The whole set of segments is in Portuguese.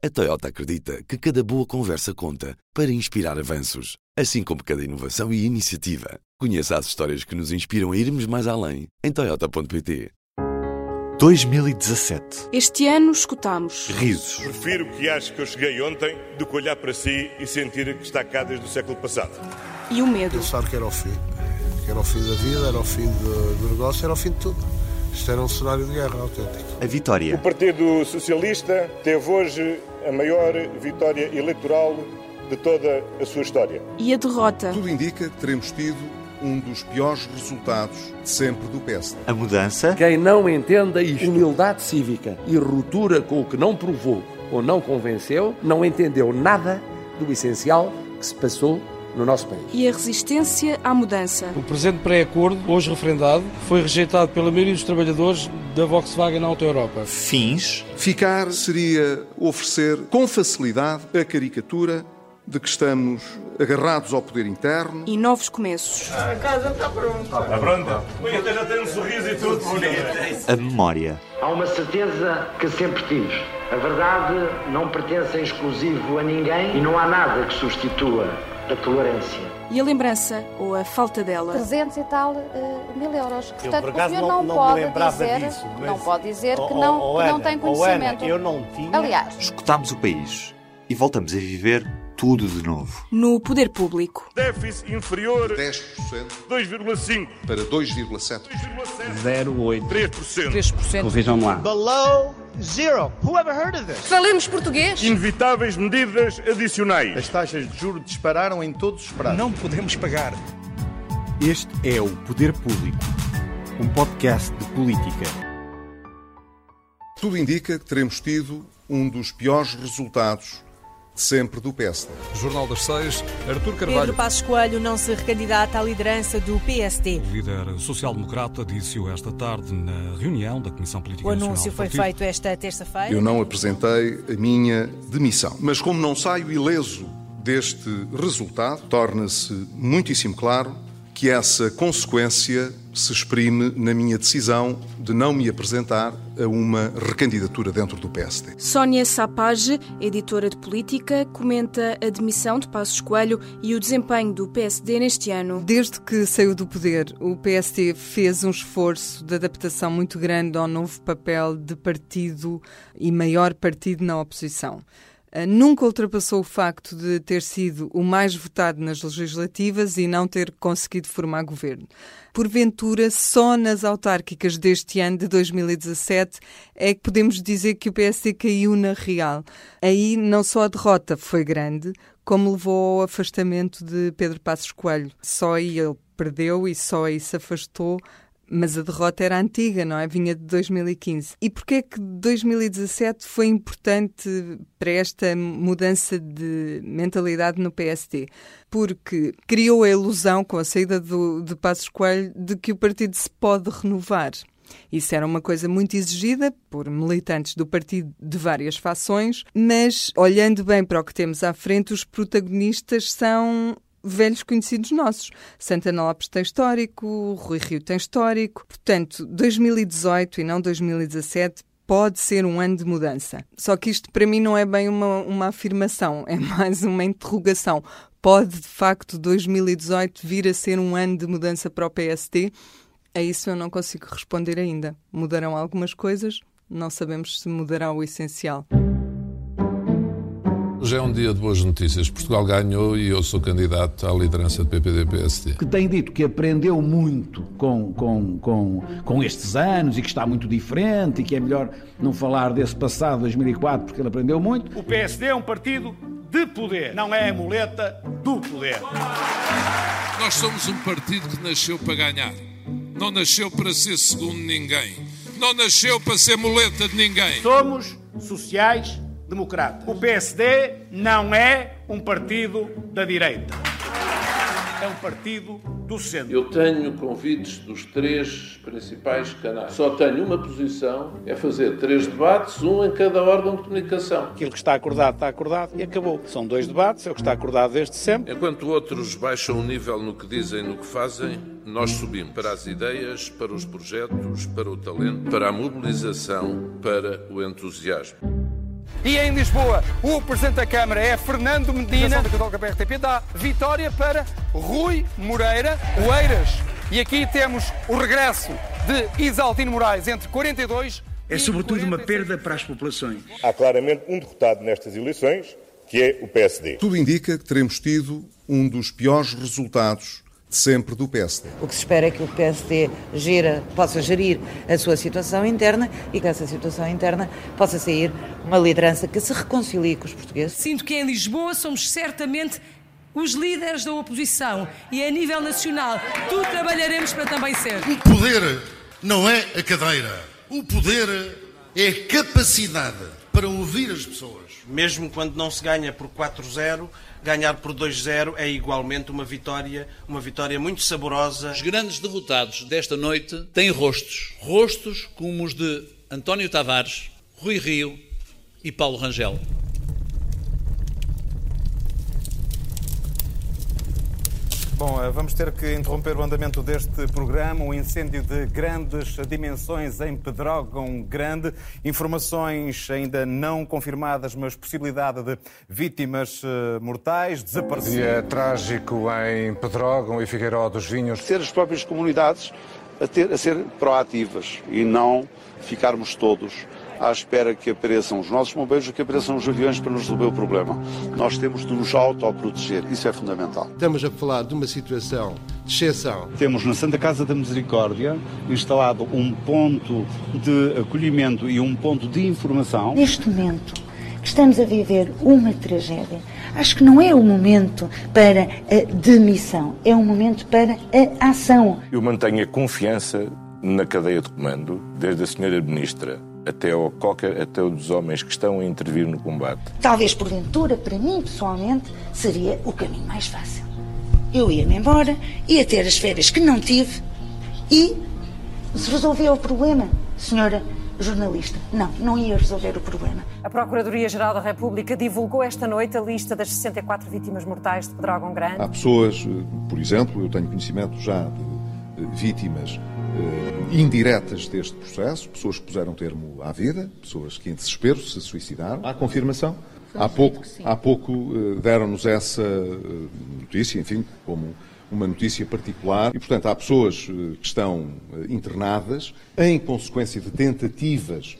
A Toyota acredita que cada boa conversa conta para inspirar avanços, assim como cada inovação e iniciativa. Conheça as histórias que nos inspiram a irmos mais além em Toyota.pt. 2017. Este ano escutamos. Risos. Prefiro que ache que eu cheguei ontem do que olhar para si e sentir que está cá desde o século passado. E o medo. Pensar que era o fim. Que era o fim da vida, era o fim do, do negócio, era o fim de tudo. Isto era um cenário de guerra autêntico. A vitória. O Partido Socialista teve hoje a maior vitória eleitoral de toda a sua história. E a derrota. Tudo indica que teremos tido um dos piores resultados de sempre do PSD. A mudança. Quem não entenda isto, humildade cívica e ruptura com o que não provou ou não convenceu, não entendeu nada do essencial que se passou no nosso país. E a resistência à mudança. O presente pré-acordo, hoje referendado, foi rejeitado pela maioria dos trabalhadores da Volkswagen Auto Europa. Fins. Ficar seria oferecer com facilidade a caricatura de que estamos agarrados ao poder interno. E novos começos. A casa está pronta. Está pronta? Já tem um sorriso e tudo. A memória. Há uma certeza que sempre tive. A verdade não pertence em exclusivo a ninguém e não há nada que substitua a tolerância. E a lembrança, ou a falta dela. 300 e tal uh, mil euros. Portanto, por acaso, o senhor não, não, não pode dizer, disso, mas- não pode dizer que, Oh, não, oh, que não Ana, tem oh, Ana, conhecimento. eu não tinha. Aliás, Escutámos o país e voltamos a viver tudo de novo. No poder público. Déficit inferior 10% 2,5%. para 2,7%. 08. 3%. 3%. Vejam lá. Below zero. Who ever heard of this? Falemos português. Inevitáveis medidas adicionais. As taxas de juros dispararam em todos os prazos. Não podemos pagar. Este é o Poder Público, um podcast de política. Tudo indica que teremos tido um dos piores resultados sempre do PSD. Jornal das Seis, Artur Pedro Carvalho. Passos Coelho não se recandidata à liderança do PSD. O líder social-democrata disse-o esta tarde na reunião da Comissão Política O Nacional anúncio do foi Partido. feito esta terça-feira. Eu não apresentei a minha demissão. Mas como não saio ileso deste resultado, torna-se muitíssimo claro que essa consequência se exprime na minha decisão de não me apresentar a uma recandidatura dentro do PSD. Sónia Sapage, editora de política, comenta a demissão de Passos Coelho e o desempenho do PSD neste ano. Desde que saiu do poder, o PSD fez um esforço de adaptação muito grande ao novo papel de partido e maior partido na oposição. Uh, Nunca ultrapassou o facto de ter sido o mais votado nas legislativas e não ter conseguido formar governo. Porventura, só nas autárquicas deste ano, de 2017, é que podemos dizer que o PSD caiu na real. Aí não só a derrota foi grande, como levou ao afastamento de Pedro Passos Coelho. Só aí ele perdeu e só aí se afastou mas a derrota era antiga, não é? Vinha de 2015. E porquê é que 2017 foi importante para esta mudança de mentalidade no PSD? Porque criou a ilusão, com a saída do, de Passos Coelho, de que o partido se pode renovar. Isso era uma coisa muito exigida por militantes do partido de várias fações, mas olhando bem para o que temos à frente, os protagonistas são velhos conhecidos nossos. Santana Lopes tem histórico, Rui Rio tem histórico. Portanto, 2018 e não 2017 pode ser um ano de mudança. Só que isto para mim não é bem uma, uma afirmação, é mais uma interrogação. Pode de facto 2018 vir a ser um ano de mudança para o PSD? A isso eu não consigo responder ainda. Mudarão algumas coisas, não sabemos se mudará o essencial. Hoje é um dia de boas notícias. Portugal ganhou e eu sou candidato à liderança do PPD-PSD. que tem dito que aprendeu muito com, com, com, com estes anos e que está muito diferente e que é melhor não falar desse passado 2004 porque ele aprendeu muito. O PSD é um partido de poder, não é a muleta do poder. Nós somos um partido que nasceu para ganhar. Não nasceu para ser segundo ninguém. Não nasceu para ser muleta de ninguém. Somos sociais democratas. O PSD não é um partido da direita. É um partido do centro. Eu tenho convites dos três principais canais. Só tenho uma posição, é fazer três debates, um em cada órgão de comunicação. Aquilo que está acordado, está acordado e acabou. São dois debates, é o que está acordado desde sempre. Enquanto outros baixam o nível no que dizem e no que fazem, nós subimos para as ideias, para os projetos, para o talento, para a mobilização, para o entusiasmo. E em Lisboa, o Presidente da Câmara é Fernando Medina. A Católica dá vitória para Rui Moreira Oeiras. E aqui temos o regresso de Isaltino Moraes entre 42 É sobretudo uma perda para as populações. Há claramente um derrotado nestas eleições, que é o PSD. Tudo indica que teremos tido um dos piores resultados sempre do PSD. O que se espera é que o PSD gira, possa gerir a sua situação interna e que essa situação interna possa sair uma liderança que se reconcilie com os portugueses. Sinto que em Lisboa somos certamente os líderes da oposição e a nível nacional tudo trabalharemos para também ser. O poder não é a cadeira. O poder é a capacidade para ouvir as pessoas. Mesmo quando não se ganha por 4-0, ganhar por 2-0 é igualmente uma vitória, uma vitória muito saborosa. Os grandes derrotados desta noite têm rostos. Rostos como os de António Tavares, Rui Rio e Paulo Rangel. Bom, eh, vamos ter que interromper o andamento deste programa. Um incêndio de grandes dimensões em Pedrógão Grande. Informações ainda não confirmadas, mas possibilidade de vítimas eh, mortais, desaparecidas. Dia trágico em Pedrógão e Figueiró dos Vinhos. Ser as próprias comunidades a, ter, a ser proativas e não ficarmos todos à espera que apareçam os nossos bombeiros, que apareçam os aviões para nos resolver o problema. Nós temos de nos autoproteger, isso é fundamental. Estamos a falar de uma situação de exceção. Temos na Santa Casa da Misericórdia instalado um ponto de acolhimento e um ponto de informação. Neste momento que estamos a viver uma tragédia, acho que não é o momento para a demissão, é um momento para a ação. Eu mantenho a confiança na cadeia de comando, desde a senhora Ministra até, ao qualquer, até os homens que estão a intervir no combate. Talvez porventura, para mim pessoalmente, seria o caminho mais fácil. Eu ia-me embora, ia ter as férias que não tive e se resolvia o problema, senhora jornalista. Não, não ia resolver o problema. A Procuradoria-Geral da República divulgou esta noite a lista das 64 vítimas mortais de Pedrógão Grande. Há pessoas, por exemplo, eu tenho conhecimento já de vítimas indiretas deste processo, pessoas que puseram termo à vida, pessoas que em desespero se suicidaram. Há confirmação? Há pouco, há pouco deram-nos essa notícia, enfim, como uma notícia particular. E, portanto, há pessoas que estão internadas em consequência de tentativas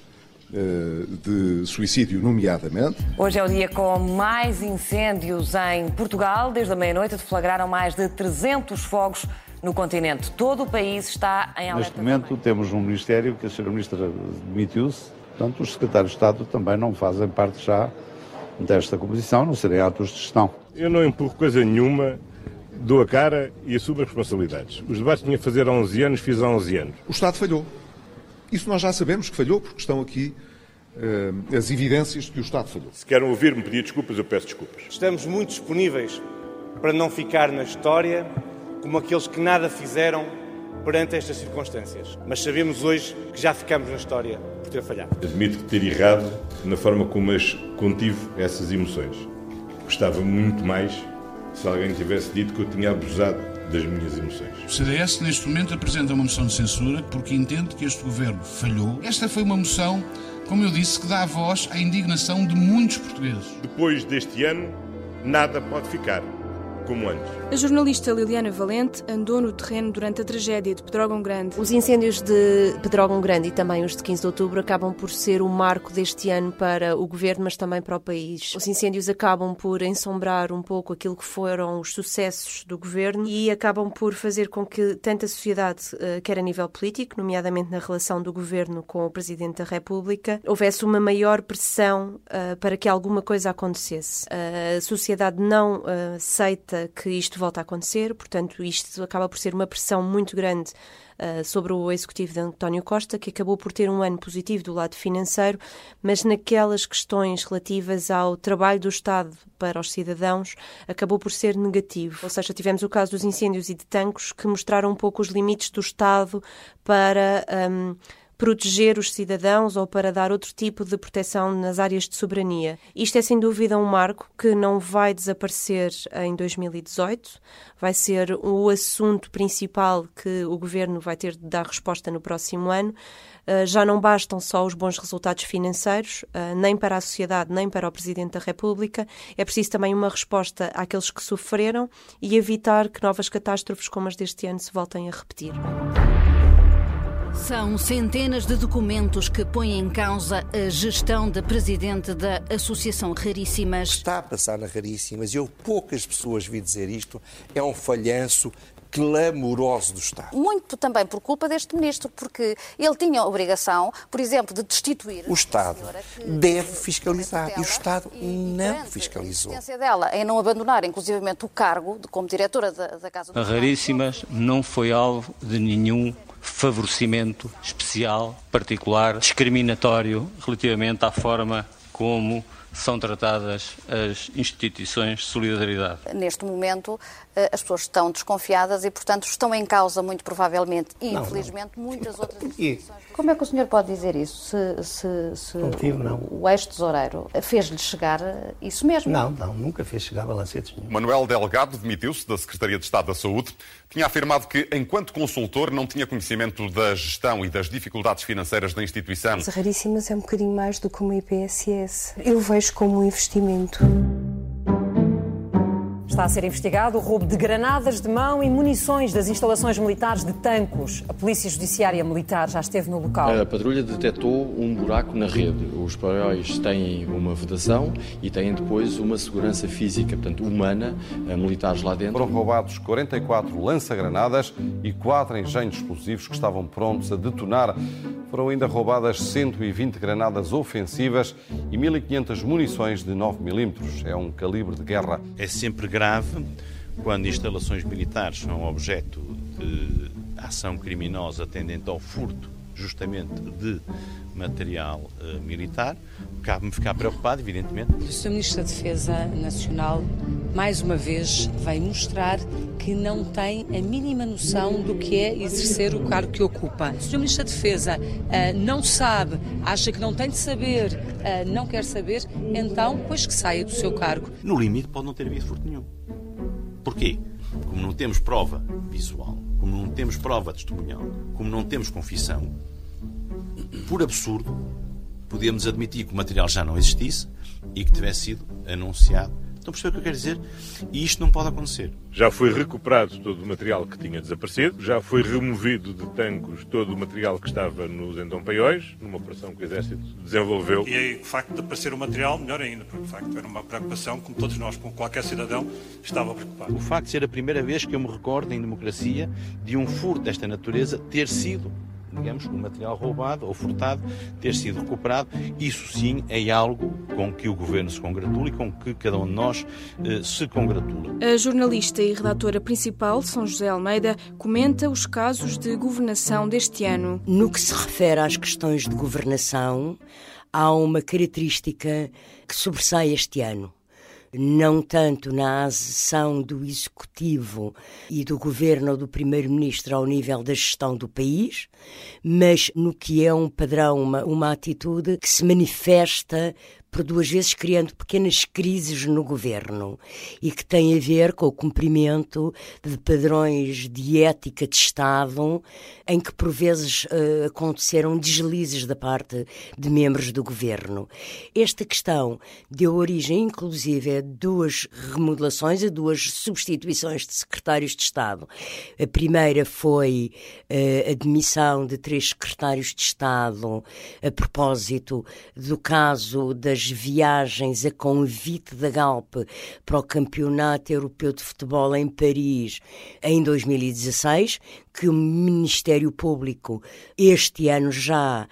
de suicídio, nomeadamente. Hoje é o dia com mais incêndios em Portugal. Desde a meia-noite deflagraram mais de 300 fogos no continente. Todo o país está em alerta. Neste momento também. temos um Ministério que a Sra. Ministra demitiu-se, portanto os secretários de Estado também não fazem parte já desta composição, não serem atos de gestão. Eu não empurro coisa nenhuma, dou a cara e assumo as responsabilidades. Os debates tinha a fazer há 11 anos, fiz há 11 anos. O Estado falhou. Isso nós já sabemos que falhou, porque estão aqui uh, as evidências de que o Estado falhou. Se querem ouvir-me pedir desculpas, eu peço desculpas. Estamos muito disponíveis para não ficar na história como aqueles que nada fizeram perante estas circunstâncias. Mas sabemos hoje que já ficamos na história por ter falhado. Admito que ter errado na forma como as contive essas emoções. Gostava muito mais se alguém tivesse dito que eu tinha abusado das minhas emoções. O CDS, neste momento, apresenta uma moção de censura porque entende que este governo falhou. Esta foi uma moção, como eu disse, que dá voz à indignação de muitos portugueses. Depois deste ano, nada pode ficar como antes. A jornalista Liliana Valente andou no terreno durante a tragédia de Pedrógão Grande. Os incêndios de Pedrógão Grande e também os de 15 de outubro acabam por ser o marco deste ano para o governo, mas também para o país. Os incêndios acabam por ensombrar um pouco aquilo que foram os sucessos do governo e acabam por fazer com que tanto a sociedade, quer a nível político, nomeadamente na relação do governo com o Presidente da República, houvesse uma maior pressão para que alguma coisa acontecesse. A sociedade não aceita que isto volta a acontecer, portanto, isto acaba por ser uma pressão muito grande uh, sobre o executivo de António Costa, que acabou por ter um ano positivo do lado financeiro, mas naquelas questões relativas ao trabalho do Estado para os cidadãos, acabou por ser negativo. Ou seja, tivemos o caso dos incêndios e de tanques que mostraram um pouco os limites do Estado para. Um, proteger os cidadãos ou para dar outro tipo de proteção nas áreas de soberania. Isto é sem dúvida um marco que não vai desaparecer em 2018, vai ser o assunto principal que o governo vai ter de dar resposta no próximo ano. Uh, já não bastam só os bons resultados financeiros, uh, nem para a sociedade, nem para o Presidente da República. É preciso também uma resposta àqueles que sofreram e evitar que novas catástrofes como as deste ano se voltem a repetir. São centenas de documentos que põem em causa a gestão da presidente da Associação Raríssimas. Está a passar na Raríssimas, eu poucas pessoas vi dizer isto, é um falhanço clamoroso do Estado. Muito também por culpa deste ministro, porque ele tinha a obrigação, por exemplo, de destituir. O Estado deve fiscalizar e o Estado não fiscalizou. A dela em não abandonar, inclusivamente, o cargo de, como diretora da, da Casa do A Raríssimas não foi alvo de nenhum favorecimento especial, particular, discriminatório relativamente à forma como são tratadas as instituições de solidariedade. Neste momento, eh, as pessoas estão desconfiadas e, portanto, estão em causa, muito provavelmente, e não, infelizmente, não. muitas outras instituições. Como é que o senhor pode dizer isso? Se, se, se Contigo, não. o ex-tesoureiro fez-lhe chegar eh, isso mesmo? Não, não, nunca fez chegar balancetes nenhum. Manuel Delgado demitiu-se da Secretaria de Estado da Saúde. Tinha afirmado que, enquanto consultor, não tinha conhecimento da gestão e das dificuldades financeiras da instituição. Mas raríssimas é um bocadinho mais do que uma IPSS. Eu vejo como um investimento. Está a ser investigado o roubo de granadas de mão e munições das instalações militares de Tancos. A Polícia Judiciária Militar já esteve no local. A patrulha detectou um buraco na rede. Os paróis têm uma vedação e têm depois uma segurança física, portanto, humana, militares lá dentro. Foram roubados 44 lança-granadas e 4 engenhos explosivos que estavam prontos a detonar. Foram ainda roubadas 120 granadas ofensivas e 1.500 munições de 9 milímetros. É um calibre de guerra. É sempre grave quando instalações militares são objeto de ação criminosa tendente ao furto justamente de material uh, militar. Cabe-me ficar preocupado, evidentemente. O Sr. Ministro da Defesa Nacional, mais uma vez, vai mostrar que não tem a mínima noção do que é exercer o cargo que ocupa. O Sr. Ministro da Defesa uh, não sabe, acha que não tem de saber, uh, não quer saber, então, pois que saia do seu cargo. No limite, pode não ter havido furto nenhum. Porquê? Como não temos prova visual, como não temos prova testemunhal, como não temos confissão, por absurdo, podíamos admitir que o material já não existisse e que tivesse sido anunciado. Estão a perceber o que eu quero dizer? E isto não pode acontecer. Já foi recuperado todo o material que tinha desaparecido, já foi removido de tancos todo o material que estava nos entompeiões, numa operação que o Exército desenvolveu. E aí, o facto de aparecer o material, melhor ainda, porque de facto era uma preocupação, como todos nós, como qualquer cidadão, estava preocupado. O facto de ser a primeira vez que eu me recordo em democracia de um furto desta natureza ter sido digamos, o material roubado ou furtado ter sido recuperado. Isso sim é algo com que o Governo se congratula e com que cada um de nós eh, se congratula. A jornalista e redatora principal, São José Almeida, comenta os casos de governação deste ano. No que se refere às questões de governação, há uma característica que sobressai este ano não tanto na ação do Executivo e do Governo ou do Primeiro-Ministro ao nível da gestão do país, mas no que é um padrão, uma, uma atitude que se manifesta por duas vezes criando pequenas crises no governo e que tem a ver com o cumprimento de padrões de ética de Estado, em que por vezes uh, aconteceram deslizes da parte de membros do governo. Esta questão deu origem, inclusive, a duas remodelações, a duas substituições de secretários de Estado. A primeira foi uh, a demissão de três secretários de Estado a propósito do caso das viagens a convite da Galp para o Campeonato Europeu de Futebol em Paris em 2016, que o Ministério Público este ano já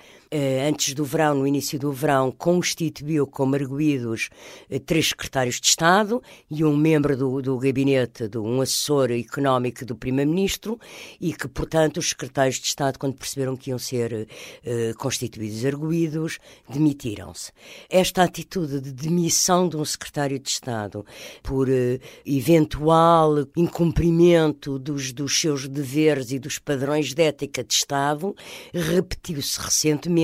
antes do verão, no início do verão, constituiu como arguídos eh, três secretários de Estado e um membro do, do gabinete, de um assessor económico do Primeiro-Ministro, e que, portanto, os secretários de Estado, quando perceberam que iam ser eh, constituídos arguídos, demitiram-se. Esta atitude de demissão de um secretário de Estado por eh, eventual incumprimento dos, dos seus deveres e dos padrões de ética de Estado repetiu-se recentemente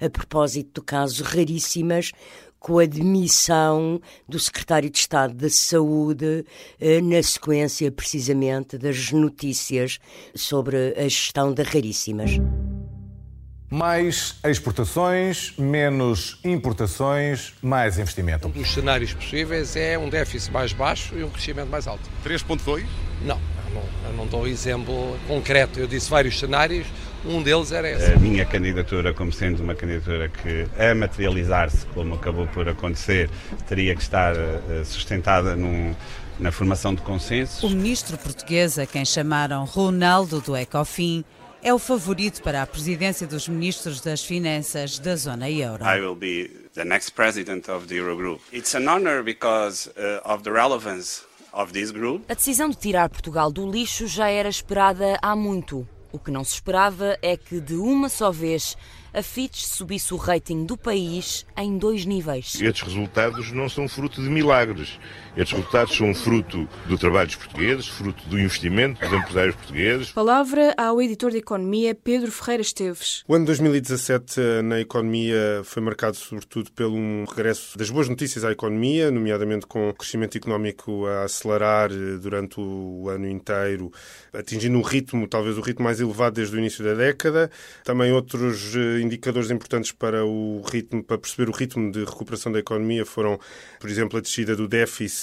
a propósito do caso Raríssimas, com a demissão do secretário de Estado da Saúde, eh, na sequência precisamente das notícias sobre a gestão da Raríssimas. Mais exportações, menos importações, mais investimento. Um dos cenários possíveis é um déficit mais baixo e um crescimento mais alto. 3,2? Não, não, eu não dou um exemplo concreto. Eu disse vários cenários, um deles era esse. A minha candidatura, como sendo uma candidatura que, a materializar-se, como acabou por acontecer, teria que estar eh, sustentada num, na formação de consensos. O ministro português, a quem chamaram Ronaldo do Ecofin, é o favorito para a presidência dos ministros das Finanças da zona euro. I will be the next president of the Eurogroup. It's an honor because uh, of the relevance. A decisão de tirar Portugal do lixo já era esperada há muito. O que não se esperava é que, de uma só vez, a Fitch subisse o rating do país em dois níveis. Estes resultados não são fruto de milagres. Estes resultados são fruto do trabalho dos portugueses, fruto do investimento dos empresários portugueses. Palavra ao editor de Economia, Pedro Ferreira Esteves. O ano 2017 eh, na economia foi marcado sobretudo pelo um regresso das boas notícias à economia, nomeadamente com o crescimento económico a acelerar eh, durante o ano inteiro, atingindo um ritmo, talvez o ritmo mais elevado desde o início da década. Também outros eh, indicadores importantes para o ritmo, para perceber o ritmo de recuperação da economia foram, por exemplo, a descida do déficit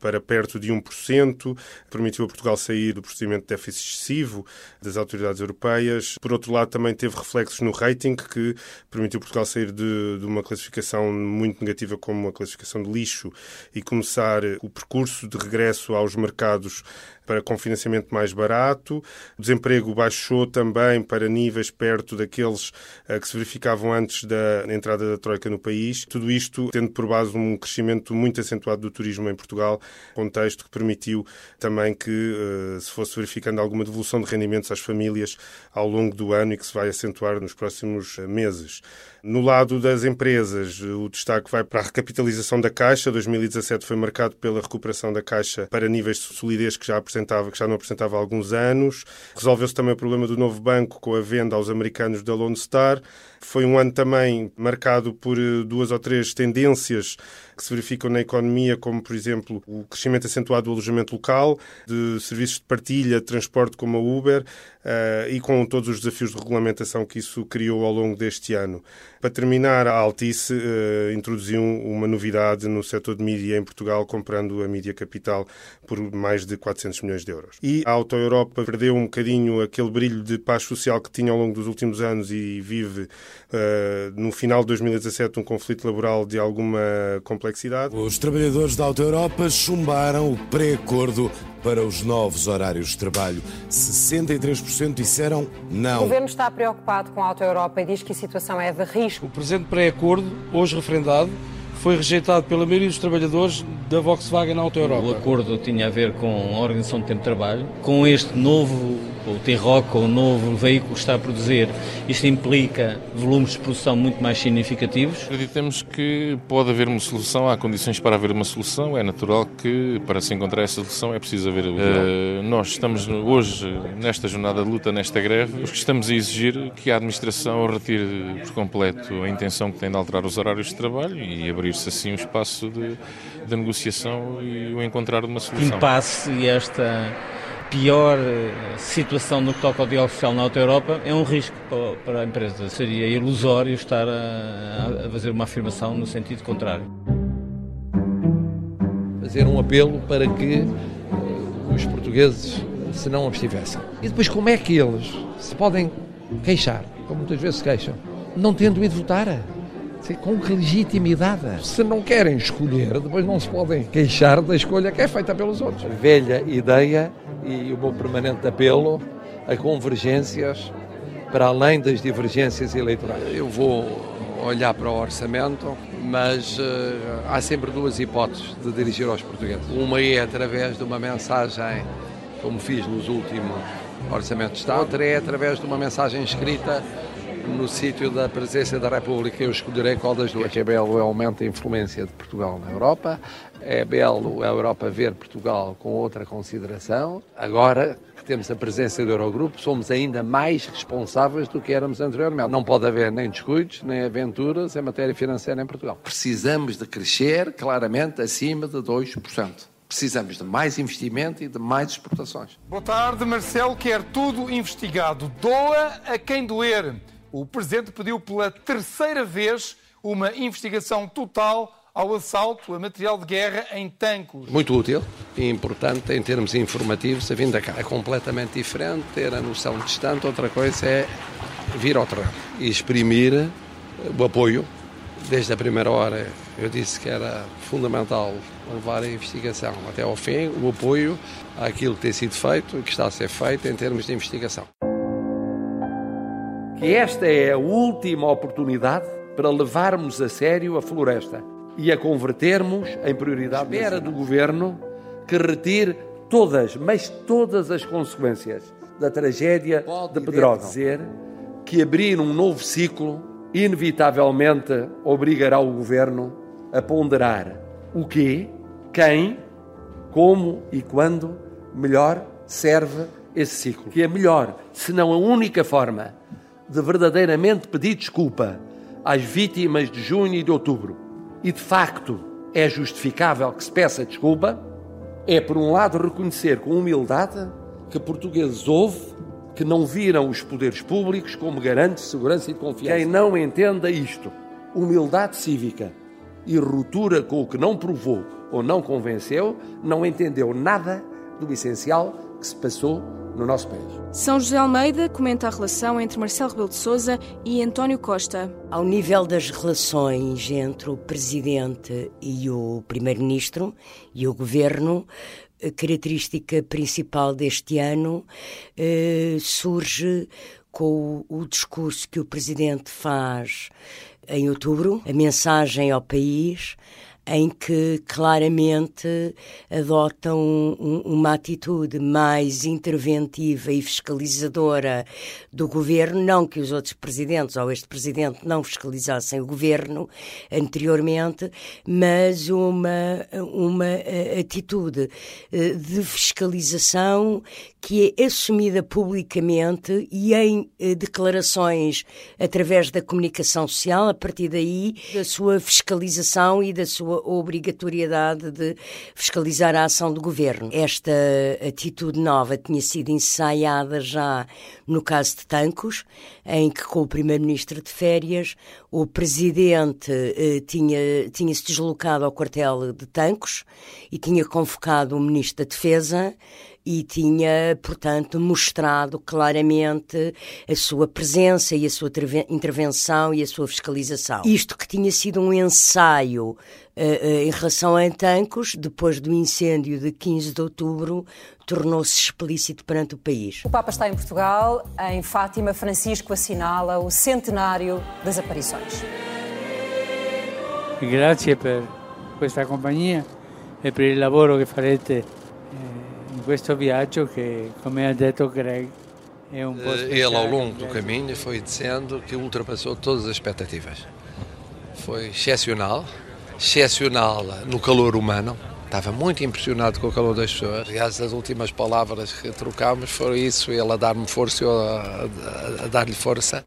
para perto de 1%, permitiu a Portugal sair do procedimento de déficit excessivo das autoridades europeias. Por outro lado, também teve reflexos no rating, que permitiu Portugal sair de, de uma classificação muito negativa como uma classificação de lixo e começar o percurso de regresso aos mercados para com financiamento mais barato. O desemprego baixou também para níveis perto daqueles que se verificavam antes da entrada da Troika no país. Tudo isto tendo por base um crescimento muito acentuado do turismo em Portugal, contexto que permitiu também que se fosse verificando alguma devolução de rendimentos às famílias ao longo do ano e que se vai acentuar nos próximos meses. No lado das empresas, o destaque vai para a recapitalização da Caixa. 2017 foi marcado pela recuperação da Caixa para níveis de solidez que já apresentava, que já não apresentava há alguns anos. Resolveu-se também o problema do novo banco com a venda aos americanos da Lone Star. Foi um ano também marcado por duas ou três tendências que se verificam na economia, como, por exemplo, o crescimento acentuado do alojamento local, de serviços de partilha, de transporte como a Uber, uh, e com todos os desafios de regulamentação que isso criou ao longo deste ano. Para terminar, a Altice uh, introduziu uma novidade no setor de mídia em Portugal, comprando a Mídia Capital por mais de 400 milhões de euros. E a Auto Europa perdeu um bocadinho aquele brilho de paz social que tinha ao longo dos últimos anos e vive, no final de 2017, um conflito laboral de alguma complexidade. Os trabalhadores da Auto Europa chumbaram o pré-acordo para os novos horários de trabalho. 63% disseram não. O governo está preocupado com a Auto Europa e diz que a situação é de risco. O presente pré-acordo, hoje referendado, foi rejeitado pela maioria dos trabalhadores da Volkswagen Auto Europa. O acordo tinha a ver com a organização do tempo de trabalho. Com este novo, o T-Rock, o novo veículo que está a produzir, isto implica volumes de produção muito mais significativos. Acreditamos que pode haver uma solução, há condições para haver uma solução. É natural que, para se encontrar essa solução, é preciso haver. Uh, nós estamos hoje, nesta jornada de luta, nesta greve, os que estamos a exigir que a administração retire por completo a intenção que tem de alterar os horários de trabalho e abrir-se assim um espaço de, de negociação e o encontrar uma solução. Impasse e esta pior situação no que toca ao diálogo social na Auto Europa é um risco para a empresa. Seria ilusório estar a, a fazer uma afirmação no sentido contrário. Fazer um apelo para que os portugueses se não abstivessem. E depois como é que eles se podem queixar, como muitas vezes se queixam, não tendo ido votar? Com legitimidade? Se não querem escolher, depois não se podem queixar da escolha que é feita pelos outros. Velha ideia e o meu permanente apelo a convergências para além das divergências eleitorais. Eu vou olhar para o orçamento, mas uh, há sempre duas hipóteses de dirigir aos portugueses. Uma é através de uma mensagem, como fiz nos últimos orçamentos de Estado, outra é através de uma mensagem escrita no sítio da presença da República. Eu escolherei qual das duas. É belo o aumento da influência de Portugal na Europa, é belo a Europa ver Portugal com outra consideração. Agora que temos a presença do Eurogrupo, somos ainda mais responsáveis do que éramos anteriormente. Não pode haver nem descuidos, nem aventuras em matéria financeira em Portugal. Precisamos de crescer claramente acima de 2%. Precisamos de mais investimento e de mais exportações. Boa tarde, Marcelo quer tudo investigado. Doa a quem doer. O Presidente pediu pela terceira vez uma investigação total ao assalto a material de guerra em Tancos. Muito útil e importante em termos informativos a vinda cá. É completamente diferente ter a noção distante, outra coisa é vir ao terreno e exprimir o apoio. Desde a primeira hora eu disse que era fundamental levar a investigação até ao fim, o apoio àquilo que tem sido feito e que está a ser feito em termos de investigação que esta é a última oportunidade para levarmos a sério a floresta e a convertermos em prioridade. Espera do governo que retire todas, mas todas as consequências da tragédia Pode de Pedrógão. dizer que abrir um novo ciclo inevitavelmente obrigará o governo a ponderar o quê, quem, como e quando melhor serve esse ciclo. Que é melhor, se não a única forma de verdadeiramente pedir desculpa às vítimas de junho e de outubro, e de facto é justificável que se peça desculpa, é por um lado reconhecer com humildade que portugueses houve que não viram os poderes públicos como garante de segurança e de confiança. Quem não entenda isto, humildade cívica e ruptura com o que não provou ou não convenceu, não entendeu nada do essencial que se passou no nosso país. São José Almeida comenta a relação entre Marcelo Rebelo de Sousa e António Costa. Ao nível das relações entre o Presidente e o Primeiro-Ministro e o Governo, a característica principal deste ano eh, surge com o, o discurso que o Presidente faz em outubro, a mensagem ao país, em que claramente adotam um, uma atitude mais interventiva e fiscalizadora do governo, não que os outros presidentes ou este presidente não fiscalizassem o governo anteriormente, mas uma, uma eh, atitude eh, de fiscalização que é assumida publicamente e em eh, declarações através da comunicação social, a partir daí da sua fiscalização e da sua obrigatoriedade de fiscalizar a ação do governo. Esta atitude nova tinha sido ensaiada já no caso de Tancos, em que com o primeiro-ministro de férias o presidente eh, tinha, tinha se deslocado ao quartel de Tancos e tinha convocado o ministro da Defesa e tinha, portanto, mostrado claramente a sua presença e a sua intervenção e a sua fiscalização. Isto que tinha sido um ensaio uh, uh, em relação a Antancos, depois do incêndio de 15 de outubro, tornou-se explícito perante o país. O Papa está em Portugal. Em Fátima, Francisco assinala o centenário das aparições. Grazie per questa compagnia e per il lavoro che farete in questo viaggio che, come ha detto Greg, é um Ele, ao longo do caminho, foi dizendo que ultrapassou todas as expectativas. Foi excepcional, excepcional no calor humano. Estava muito impressionado com o calor das pessoas. Aliás, as últimas palavras que trocámos foram isso, ele a dar-me força e eu a, a, a dar-lhe força.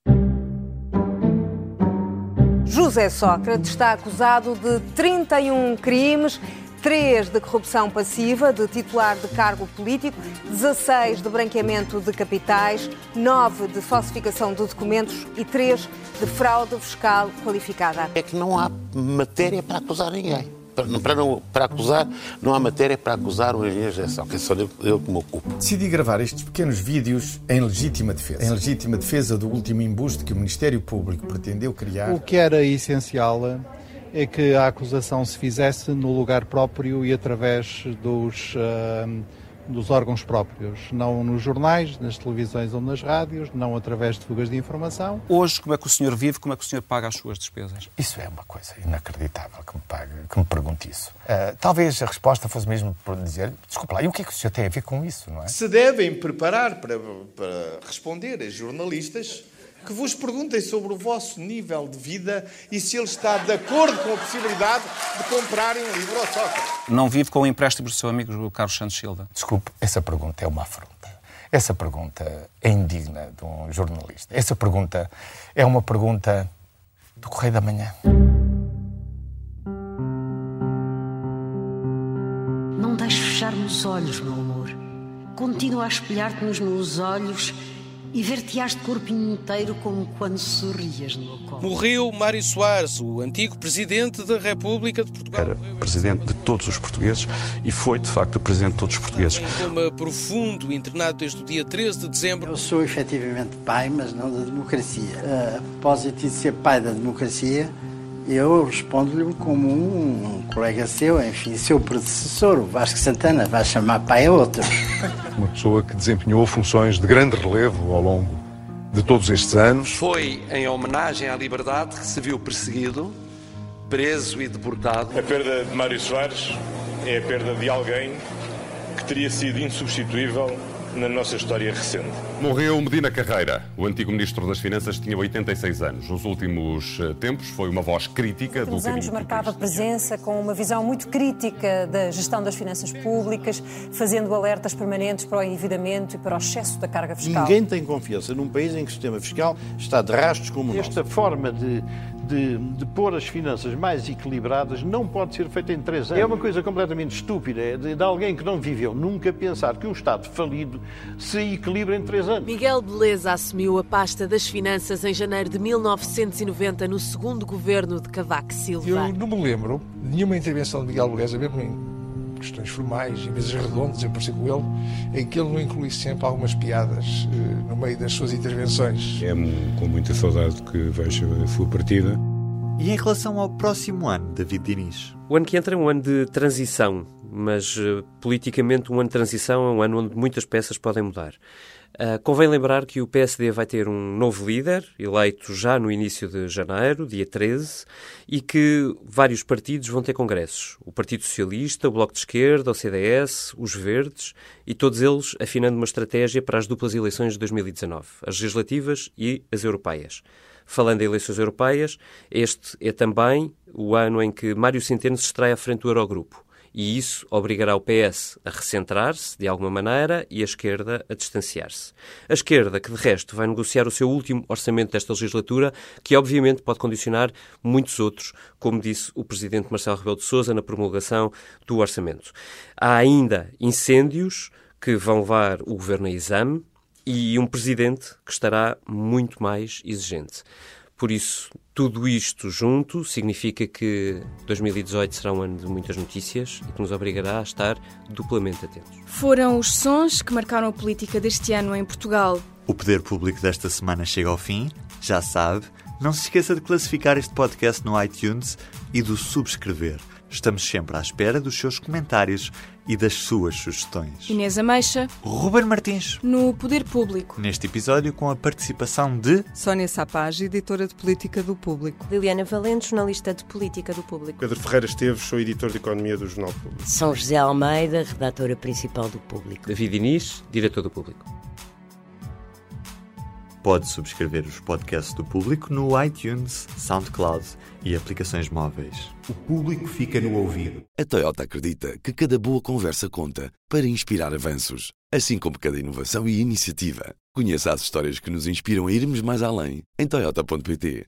José Sócrates está acusado de 31 crimes 3 de corrupção passiva de titular de cargo político, 16 de branqueamento de capitais, 9 de falsificação de documentos e 3 de fraude fiscal qualificada. É que não há matéria para acusar ninguém. Para, não, para acusar, não há matéria para acusar o engenheiro Gessão, que é só eu, eu que me ocupo. Decidi gravar estes pequenos vídeos em legítima defesa. Em legítima defesa do último embuste que o Ministério Público pretendeu criar. O que era essencial é que a acusação se fizesse no lugar próprio e através dos uh, dos órgãos próprios, não nos jornais, nas televisões ou nas rádios, não através de fugas de informação. Hoje, como é que o senhor vive, como é que o senhor paga as suas despesas? Isso é uma coisa inacreditável que me, pague, que me pergunte isso. Uh, talvez a resposta fosse mesmo por dizer, desculpa lá, e o que é que o senhor tem a ver com isso, não é? Se devem preparar para, para responder a jornalistas que vos perguntem sobre o vosso nível de vida e se ele está de acordo com a possibilidade de comprarem um livro ao Sócrates. Não vive com o empréstimo do seu amigo Carlos Santos Silva? Desculpe, essa pergunta é uma afronta. Essa pergunta é indigna de um jornalista. Essa pergunta é uma pergunta do Correio da Manhã. Não deixes fechar-me os olhos, meu amor. Continua a espelhar-te nos meus olhos e ver-te-ás de corpinho inteiro como quando sorrias no meu colo. Morreu Mário Soares, o antigo presidente da República de Portugal. Era presidente de todos os portugueses e foi, de facto, presidente de todos os portugueses. Em coma profundo, internado desde o dia 13 de dezembro. Eu sou efetivamente pai, mas não da democracia. A propósito de ser pai da democracia, eu respondo-lhe como um colega seu, enfim, seu predecessor, o Vasco Santana, vai chamar pai a outro. Uma pessoa que desempenhou funções de grande relevo ao longo de todos estes anos. Foi em homenagem à liberdade que se viu perseguido, preso e deportado. A perda de Mário Soares é a perda de alguém que teria sido insubstituível na nossa história recente. Morreu Medina Carreira. O antigo Ministro das Finanças tinha 86 anos. Nos últimos eh, tempos foi uma voz crítica Nos do anos marcava presença com uma visão muito crítica da gestão das finanças públicas, fazendo alertas permanentes para o endividamento e para o excesso da carga fiscal. Ninguém tem confiança num país em que o sistema fiscal está de rastros como o Esta nosso. forma de, de, de pôr as finanças mais equilibradas não pode ser feita em três anos. É uma coisa completamente estúpida é de, de alguém que não viveu nunca pensar que um Estado falido se equilibra em três anos. Miguel Beleza assumiu a pasta das finanças em janeiro de 1990 no segundo governo de Cavaco Silva. Eu não me lembro de nenhuma intervenção de Miguel Beleza, mesmo em questões formais, em mesas redondas, em parceria com ele, em que ele não incluísse sempre algumas piadas eh, no meio das suas intervenções. É com muita saudade que vejo a sua partida. E em relação ao próximo ano, David Diniz? O ano que entra é um ano de transição, mas uh, politicamente um ano de transição é um ano onde muitas peças podem mudar. Uh, convém lembrar que o PSD vai ter um novo líder, eleito já no início de janeiro, dia 13, e que vários partidos vão ter congressos. O Partido Socialista, o Bloco de Esquerda, o CDS, os Verdes, e todos eles afinando uma estratégia para as duplas eleições de 2019, as legislativas e as europeias. Falando em eleições europeias, este é também o ano em que Mário Centeno se extrai à frente do Eurogrupo. E isso obrigará o PS a recentrar-se, de alguma maneira, e a esquerda a distanciar-se. A esquerda, que de resto vai negociar o seu último orçamento desta legislatura, que obviamente pode condicionar muitos outros, como disse o presidente Marcelo Rebelo de Sousa na promulgação do orçamento. Há ainda incêndios que vão levar o governo a exame, e um presidente que estará muito mais exigente. Por isso, tudo isto junto significa que 2018 será um ano de muitas notícias e que nos obrigará a estar duplamente atentos. Foram os sons que marcaram a política deste ano em Portugal. O poder público desta semana chega ao fim, já sabe. Não se esqueça de classificar este podcast no iTunes e do subscrever. Estamos sempre à espera dos seus comentários e das suas sugestões. Inês Ameixa. Ruben Martins. No Poder Público. Neste episódio, com a participação de. Sónia Sapage, editora de Política do Público. Liliana Valente, jornalista de Política do Público. Pedro Ferreira Esteves, sou editor de Economia do Jornal Público. São José Almeida, redatora principal do Público. David Inês, diretor do Público. Pode subscrever os podcasts do Público no iTunes, SoundCloud e aplicações móveis. O público fica no ouvido. A Toyota acredita que cada boa conversa conta para inspirar avanços, assim como cada inovação e iniciativa. Conheça as histórias que nos inspiram a irmos mais além em Toyota.pt.